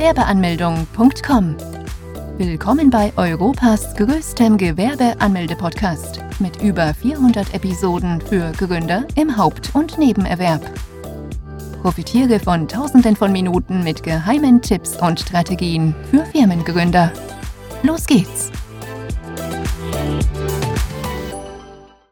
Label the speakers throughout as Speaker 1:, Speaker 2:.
Speaker 1: Gewerbeanmeldung.com. Willkommen bei Europas größtem Gewerbeanmelde-Podcast mit über 400 Episoden für Gründer im Haupt- und Nebenerwerb. Profitiere von Tausenden von Minuten mit geheimen Tipps und Strategien für Firmengründer. Los geht's!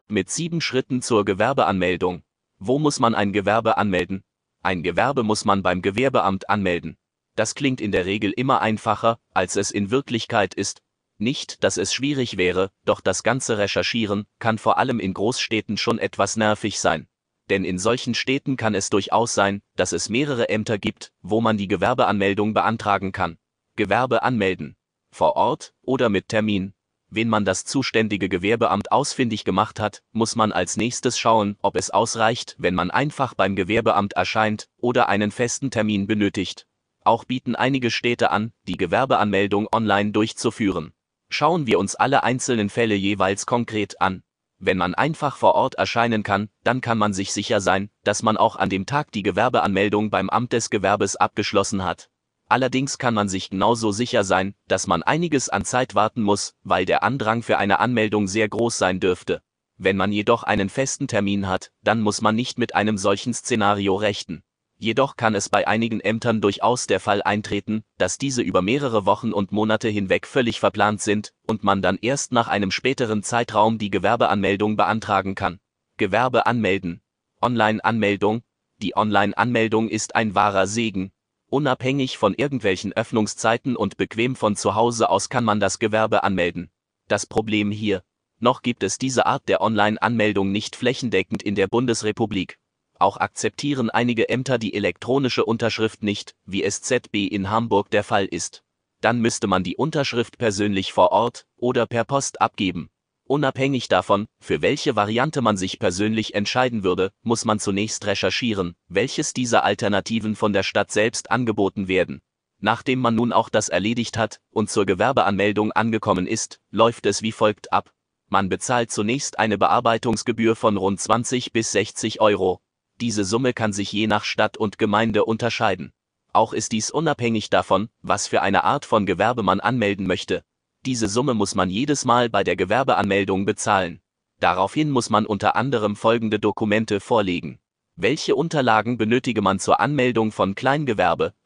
Speaker 2: Mit sieben Schritten zur Gewerbeanmeldung. Wo muss man ein Gewerbe anmelden? Ein Gewerbe muss man beim Gewerbeamt anmelden. Das klingt in der Regel immer einfacher, als es in Wirklichkeit ist. Nicht, dass es schwierig wäre, doch das ganze Recherchieren kann vor allem in Großstädten schon etwas nervig sein. Denn in solchen Städten kann es durchaus sein, dass es mehrere Ämter gibt, wo man die Gewerbeanmeldung beantragen kann. Gewerbe anmelden. Vor Ort oder mit Termin. Wen man das zuständige Gewerbeamt ausfindig gemacht hat, muss man als nächstes schauen, ob es ausreicht, wenn man einfach beim Gewerbeamt erscheint oder einen festen Termin benötigt. Auch bieten einige Städte an, die Gewerbeanmeldung online durchzuführen. Schauen wir uns alle einzelnen Fälle jeweils konkret an. Wenn man einfach vor Ort erscheinen kann, dann kann man sich sicher sein, dass man auch an dem Tag die Gewerbeanmeldung beim Amt des Gewerbes abgeschlossen hat. Allerdings kann man sich genauso sicher sein, dass man einiges an Zeit warten muss, weil der Andrang für eine Anmeldung sehr groß sein dürfte. Wenn man jedoch einen festen Termin hat, dann muss man nicht mit einem solchen Szenario rechnen. Jedoch kann es bei einigen Ämtern durchaus der Fall eintreten, dass diese über mehrere Wochen und Monate hinweg völlig verplant sind und man dann erst nach einem späteren Zeitraum die Gewerbeanmeldung beantragen kann. Gewerbe anmelden. Online-Anmeldung. Die Online-Anmeldung ist ein wahrer Segen, Unabhängig von irgendwelchen Öffnungszeiten und bequem von zu Hause aus kann man das Gewerbe anmelden. Das Problem hier. Noch gibt es diese Art der Online-Anmeldung nicht flächendeckend in der Bundesrepublik. Auch akzeptieren einige Ämter die elektronische Unterschrift nicht, wie es ZB in Hamburg der Fall ist. Dann müsste man die Unterschrift persönlich vor Ort oder per Post abgeben. Unabhängig davon, für welche Variante man sich persönlich entscheiden würde, muss man zunächst recherchieren, welches dieser Alternativen von der Stadt selbst angeboten werden. Nachdem man nun auch das erledigt hat und zur Gewerbeanmeldung angekommen ist, läuft es wie folgt ab. Man bezahlt zunächst eine Bearbeitungsgebühr von rund 20 bis 60 Euro. Diese Summe kann sich je nach Stadt und Gemeinde unterscheiden. Auch ist dies unabhängig davon, was für eine Art von Gewerbe man anmelden möchte. Diese Summe muss man jedes Mal bei der Gewerbeanmeldung bezahlen. Daraufhin muss man unter anderem folgende Dokumente vorlegen. Welche Unterlagen benötige man zur Anmeldung von Kleingewerbe,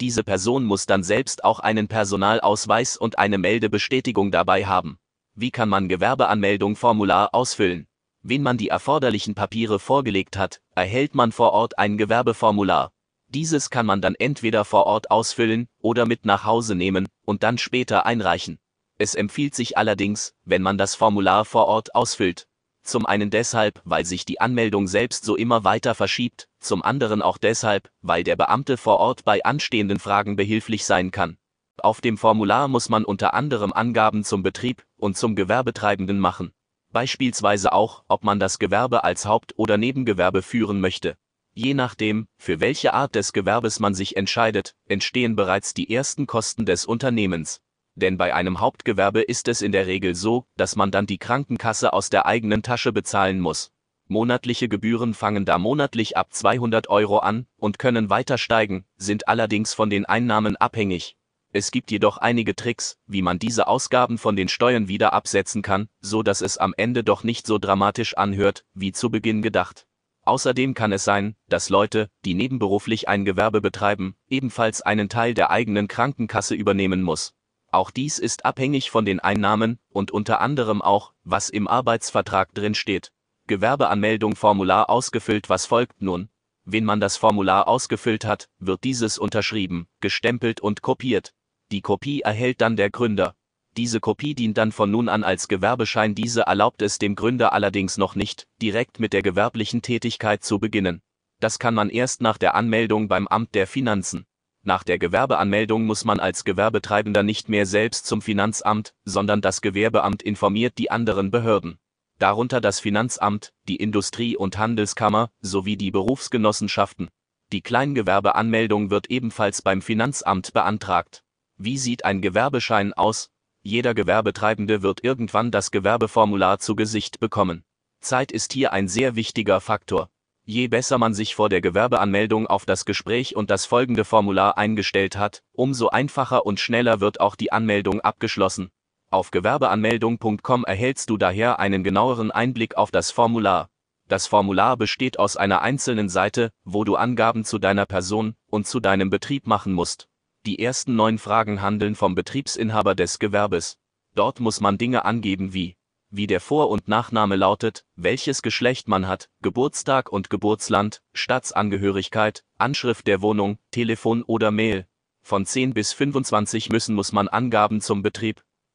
Speaker 2: Diese Person muss dann selbst auch einen Personalausweis und eine Meldebestätigung dabei haben. Wie kann man Gewerbeanmeldung-Formular ausfüllen? Wenn man die erforderlichen Papiere vorgelegt hat, erhält man vor Ort ein Gewerbeformular. Dieses kann man dann entweder vor Ort ausfüllen oder mit nach Hause nehmen und dann später einreichen. Es empfiehlt sich allerdings, wenn man das Formular vor Ort ausfüllt, zum einen deshalb, weil sich die Anmeldung selbst so immer weiter verschiebt, zum anderen auch deshalb, weil der Beamte vor Ort bei anstehenden Fragen behilflich sein kann. Auf dem Formular muss man unter anderem Angaben zum Betrieb und zum Gewerbetreibenden machen. Beispielsweise auch, ob man das Gewerbe als Haupt- oder Nebengewerbe führen möchte. Je nachdem, für welche Art des Gewerbes man sich entscheidet, entstehen bereits die ersten Kosten des Unternehmens denn bei einem Hauptgewerbe ist es in der Regel so, dass man dann die Krankenkasse aus der eigenen Tasche bezahlen muss. Monatliche Gebühren fangen da monatlich ab 200 Euro an und können weiter steigen, sind allerdings von den Einnahmen abhängig. Es gibt jedoch einige Tricks, wie man diese Ausgaben von den Steuern wieder absetzen kann, so dass es am Ende doch nicht so dramatisch anhört, wie zu Beginn gedacht. Außerdem kann es sein, dass Leute, die nebenberuflich ein Gewerbe betreiben, ebenfalls einen Teil der eigenen Krankenkasse übernehmen muss. Auch dies ist abhängig von den Einnahmen und unter anderem auch, was im Arbeitsvertrag drin steht. Gewerbeanmeldung Formular ausgefüllt Was folgt nun? Wenn man das Formular ausgefüllt hat, wird dieses unterschrieben, gestempelt und kopiert. Die Kopie erhält dann der Gründer. Diese Kopie dient dann von nun an als Gewerbeschein. Diese erlaubt es dem Gründer allerdings noch nicht, direkt mit der gewerblichen Tätigkeit zu beginnen. Das kann man erst nach der Anmeldung beim Amt der Finanzen. Nach der Gewerbeanmeldung muss man als Gewerbetreibender nicht mehr selbst zum Finanzamt, sondern das Gewerbeamt informiert die anderen Behörden. Darunter das Finanzamt, die Industrie- und Handelskammer sowie die Berufsgenossenschaften. Die Kleingewerbeanmeldung wird ebenfalls beim Finanzamt beantragt. Wie sieht ein Gewerbeschein aus? Jeder Gewerbetreibende wird irgendwann das Gewerbeformular zu Gesicht bekommen. Zeit ist hier ein sehr wichtiger Faktor. Je besser man sich vor der Gewerbeanmeldung auf das Gespräch und das folgende Formular eingestellt hat, umso einfacher und schneller wird auch die Anmeldung abgeschlossen. Auf gewerbeanmeldung.com erhältst du daher einen genaueren Einblick auf das Formular. Das Formular besteht aus einer einzelnen Seite, wo du Angaben zu deiner Person und zu deinem Betrieb machen musst. Die ersten neun Fragen handeln vom Betriebsinhaber des Gewerbes. Dort muss man Dinge angeben wie wie der Vor- und Nachname lautet, welches Geschlecht man hat, Geburtstag und Geburtsland, Staatsangehörigkeit, Anschrift der Wohnung, Telefon oder Mail. Von 10 bis 25 müssen muss man Angaben zum Betrieb,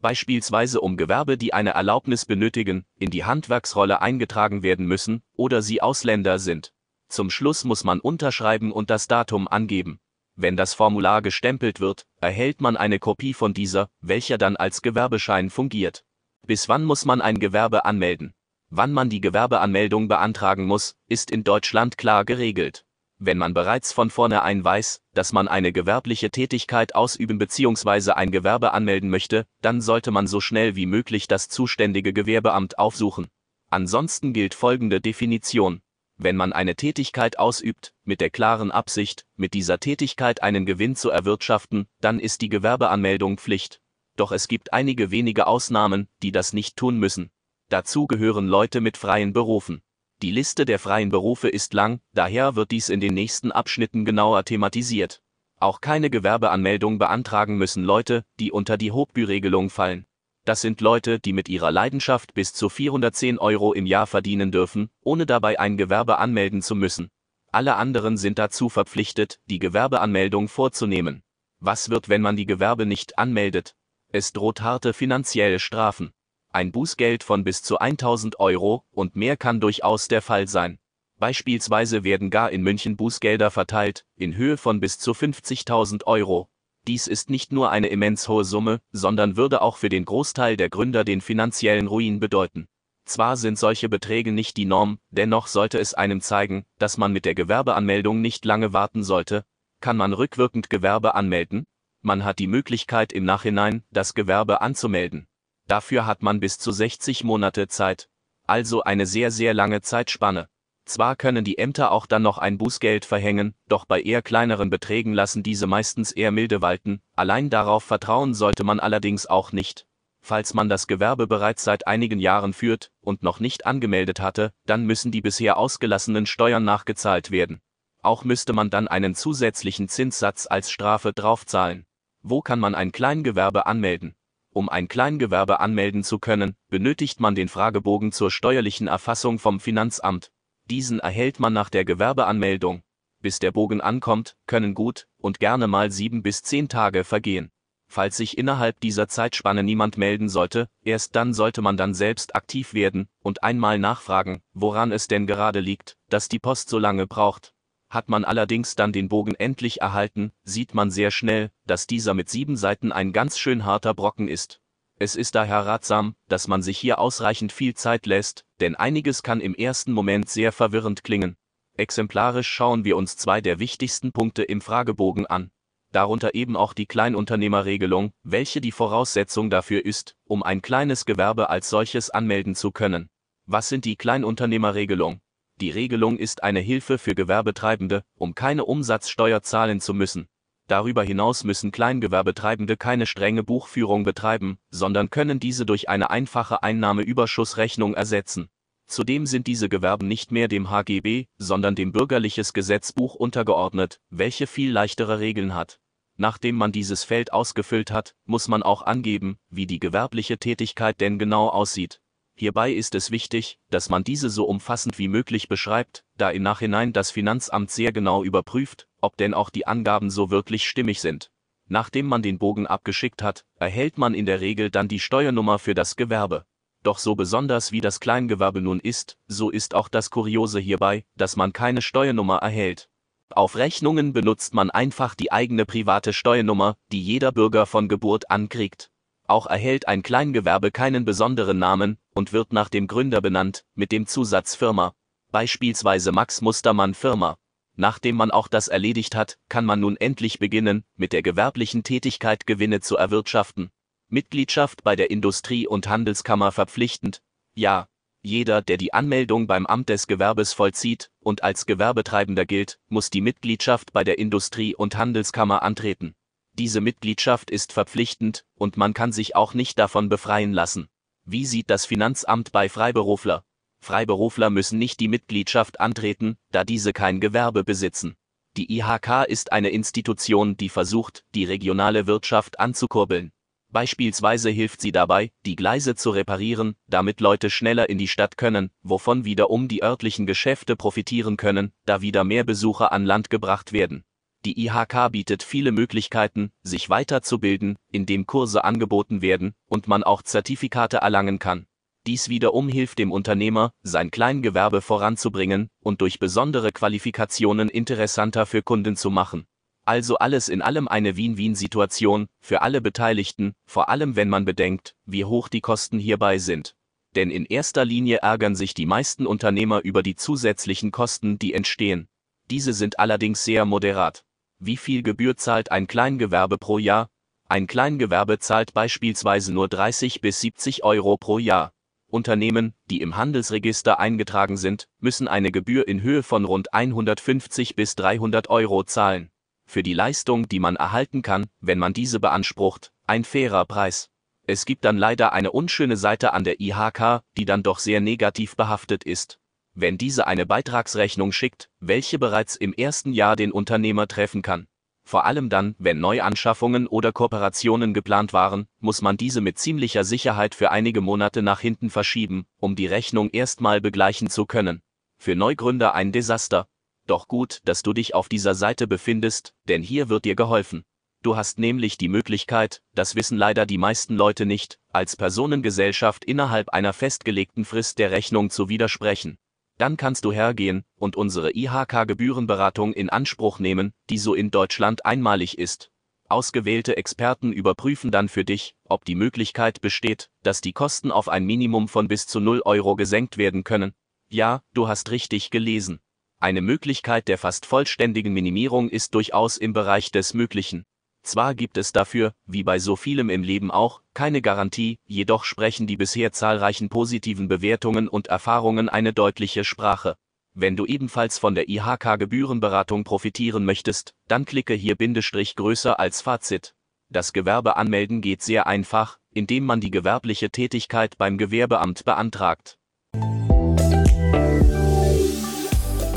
Speaker 2: beispielsweise um Gewerbe, die eine Erlaubnis benötigen, in die Handwerksrolle eingetragen werden müssen oder sie Ausländer sind. Zum Schluss muss man unterschreiben und das Datum angeben. Wenn das Formular gestempelt wird, erhält man eine Kopie von dieser, welcher dann als Gewerbeschein fungiert. Bis wann muss man ein Gewerbe anmelden? Wann man die Gewerbeanmeldung beantragen muss, ist in Deutschland klar geregelt. Wenn man bereits von vornherein weiß, dass man eine gewerbliche Tätigkeit ausüben bzw. ein Gewerbe anmelden möchte, dann sollte man so schnell wie möglich das zuständige Gewerbeamt aufsuchen. Ansonsten gilt folgende Definition. Wenn man eine Tätigkeit ausübt, mit der klaren Absicht, mit dieser Tätigkeit einen Gewinn zu erwirtschaften, dann ist die Gewerbeanmeldung Pflicht. Doch es gibt einige wenige Ausnahmen, die das nicht tun müssen. Dazu gehören Leute mit freien Berufen. Die Liste der freien Berufe ist lang, daher wird dies in den nächsten Abschnitten genauer thematisiert. Auch keine Gewerbeanmeldung beantragen müssen Leute, die unter die Hochbü-Regelung fallen. Das sind Leute, die mit ihrer Leidenschaft bis zu 410 Euro im Jahr verdienen dürfen, ohne dabei ein Gewerbe anmelden zu müssen. Alle anderen sind dazu verpflichtet, die Gewerbeanmeldung vorzunehmen. Was wird, wenn man die Gewerbe nicht anmeldet? Es droht harte finanzielle Strafen. Ein Bußgeld von bis zu 1000 Euro und mehr kann durchaus der Fall sein. Beispielsweise werden gar in München Bußgelder verteilt, in Höhe von bis zu 50.000 Euro. Dies ist nicht nur eine immens hohe Summe, sondern würde auch für den Großteil der Gründer den finanziellen Ruin bedeuten. Zwar sind solche Beträge nicht die Norm, dennoch sollte es einem zeigen, dass man mit der Gewerbeanmeldung nicht lange warten sollte. Kann man rückwirkend Gewerbe anmelden? Man hat die Möglichkeit im Nachhinein, das Gewerbe anzumelden. Dafür hat man bis zu 60 Monate Zeit. Also eine sehr, sehr lange Zeitspanne. Zwar können die Ämter auch dann noch ein Bußgeld verhängen, doch bei eher kleineren Beträgen lassen diese meistens eher milde walten, allein darauf vertrauen sollte man allerdings auch nicht. Falls man das Gewerbe bereits seit einigen Jahren führt und noch nicht angemeldet hatte, dann müssen die bisher ausgelassenen Steuern nachgezahlt werden. Auch müsste man dann einen zusätzlichen Zinssatz als Strafe draufzahlen. Wo kann man ein Kleingewerbe anmelden? Um ein Kleingewerbe anmelden zu können, benötigt man den Fragebogen zur steuerlichen Erfassung vom Finanzamt. Diesen erhält man nach der Gewerbeanmeldung. Bis der Bogen ankommt, können gut und gerne mal sieben bis zehn Tage vergehen. Falls sich innerhalb dieser Zeitspanne niemand melden sollte, erst dann sollte man dann selbst aktiv werden und einmal nachfragen, woran es denn gerade liegt, dass die Post so lange braucht. Hat man allerdings dann den Bogen endlich erhalten, sieht man sehr schnell, dass dieser mit sieben Seiten ein ganz schön harter Brocken ist. Es ist daher ratsam, dass man sich hier ausreichend viel Zeit lässt, denn einiges kann im ersten Moment sehr verwirrend klingen. Exemplarisch schauen wir uns zwei der wichtigsten Punkte im Fragebogen an. Darunter eben auch die Kleinunternehmerregelung, welche die Voraussetzung dafür ist, um ein kleines Gewerbe als solches anmelden zu können. Was sind die Kleinunternehmerregelung? Die Regelung ist eine Hilfe für Gewerbetreibende, um keine Umsatzsteuer zahlen zu müssen. Darüber hinaus müssen Kleingewerbetreibende keine strenge Buchführung betreiben, sondern können diese durch eine einfache Einnahmeüberschussrechnung ersetzen. Zudem sind diese Gewerben nicht mehr dem HGB, sondern dem Bürgerliches Gesetzbuch untergeordnet, welche viel leichtere Regeln hat. Nachdem man dieses Feld ausgefüllt hat, muss man auch angeben, wie die gewerbliche Tätigkeit denn genau aussieht. Hierbei ist es wichtig, dass man diese so umfassend wie möglich beschreibt, da im Nachhinein das Finanzamt sehr genau überprüft, ob denn auch die Angaben so wirklich stimmig sind. Nachdem man den Bogen abgeschickt hat, erhält man in der Regel dann die Steuernummer für das Gewerbe. Doch so besonders wie das Kleingewerbe nun ist, so ist auch das Kuriose hierbei, dass man keine Steuernummer erhält. Auf Rechnungen benutzt man einfach die eigene private Steuernummer, die jeder Bürger von Geburt an kriegt. Auch erhält ein Kleingewerbe keinen besonderen Namen und wird nach dem Gründer benannt, mit dem Zusatz Firma. Beispielsweise Max Mustermann Firma. Nachdem man auch das erledigt hat, kann man nun endlich beginnen, mit der gewerblichen Tätigkeit Gewinne zu erwirtschaften. Mitgliedschaft bei der Industrie- und Handelskammer verpflichtend? Ja, jeder, der die Anmeldung beim Amt des Gewerbes vollzieht und als Gewerbetreibender gilt, muss die Mitgliedschaft bei der Industrie- und Handelskammer antreten. Diese Mitgliedschaft ist verpflichtend und man kann sich auch nicht davon befreien lassen. Wie sieht das Finanzamt bei Freiberufler? Freiberufler müssen nicht die Mitgliedschaft antreten, da diese kein Gewerbe besitzen. Die IHK ist eine Institution, die versucht, die regionale Wirtschaft anzukurbeln. Beispielsweise hilft sie dabei, die Gleise zu reparieren, damit Leute schneller in die Stadt können, wovon wiederum die örtlichen Geschäfte profitieren können, da wieder mehr Besucher an Land gebracht werden. Die IHK bietet viele Möglichkeiten, sich weiterzubilden, indem Kurse angeboten werden und man auch Zertifikate erlangen kann. Dies wiederum hilft dem Unternehmer, sein Kleingewerbe voranzubringen und durch besondere Qualifikationen interessanter für Kunden zu machen. Also alles in allem eine Win-Win-Situation für alle Beteiligten, vor allem wenn man bedenkt, wie hoch die Kosten hierbei sind. Denn in erster Linie ärgern sich die meisten Unternehmer über die zusätzlichen Kosten, die entstehen. Diese sind allerdings sehr moderat. Wie viel Gebühr zahlt ein Kleingewerbe pro Jahr? Ein Kleingewerbe zahlt beispielsweise nur 30 bis 70 Euro pro Jahr. Unternehmen, die im Handelsregister eingetragen sind, müssen eine Gebühr in Höhe von rund 150 bis 300 Euro zahlen für die Leistung, die man erhalten kann, wenn man diese beansprucht, ein fairer Preis. Es gibt dann leider eine unschöne Seite an der IHK, die dann doch sehr negativ behaftet ist. Wenn diese eine Beitragsrechnung schickt, welche bereits im ersten Jahr den Unternehmer treffen kann. Vor allem dann, wenn Neuanschaffungen oder Kooperationen geplant waren, muss man diese mit ziemlicher Sicherheit für einige Monate nach hinten verschieben, um die Rechnung erstmal begleichen zu können. Für Neugründer ein Desaster, doch gut, dass du dich auf dieser Seite befindest, denn hier wird dir geholfen. Du hast nämlich die Möglichkeit, das wissen leider die meisten Leute nicht, als Personengesellschaft innerhalb einer festgelegten Frist der Rechnung zu widersprechen. Dann kannst du hergehen und unsere IHK-Gebührenberatung in Anspruch nehmen, die so in Deutschland einmalig ist. Ausgewählte Experten überprüfen dann für dich, ob die Möglichkeit besteht, dass die Kosten auf ein Minimum von bis zu 0 Euro gesenkt werden können. Ja, du hast richtig gelesen. Eine Möglichkeit der fast vollständigen Minimierung ist durchaus im Bereich des Möglichen. Zwar gibt es dafür, wie bei so vielem im Leben auch, keine Garantie, jedoch sprechen die bisher zahlreichen positiven Bewertungen und Erfahrungen eine deutliche Sprache. Wenn du ebenfalls von der IHK Gebührenberatung profitieren möchtest, dann klicke hier Bindestrich größer als Fazit. Das Gewerbe anmelden geht sehr einfach, indem man die gewerbliche Tätigkeit beim Gewerbeamt beantragt.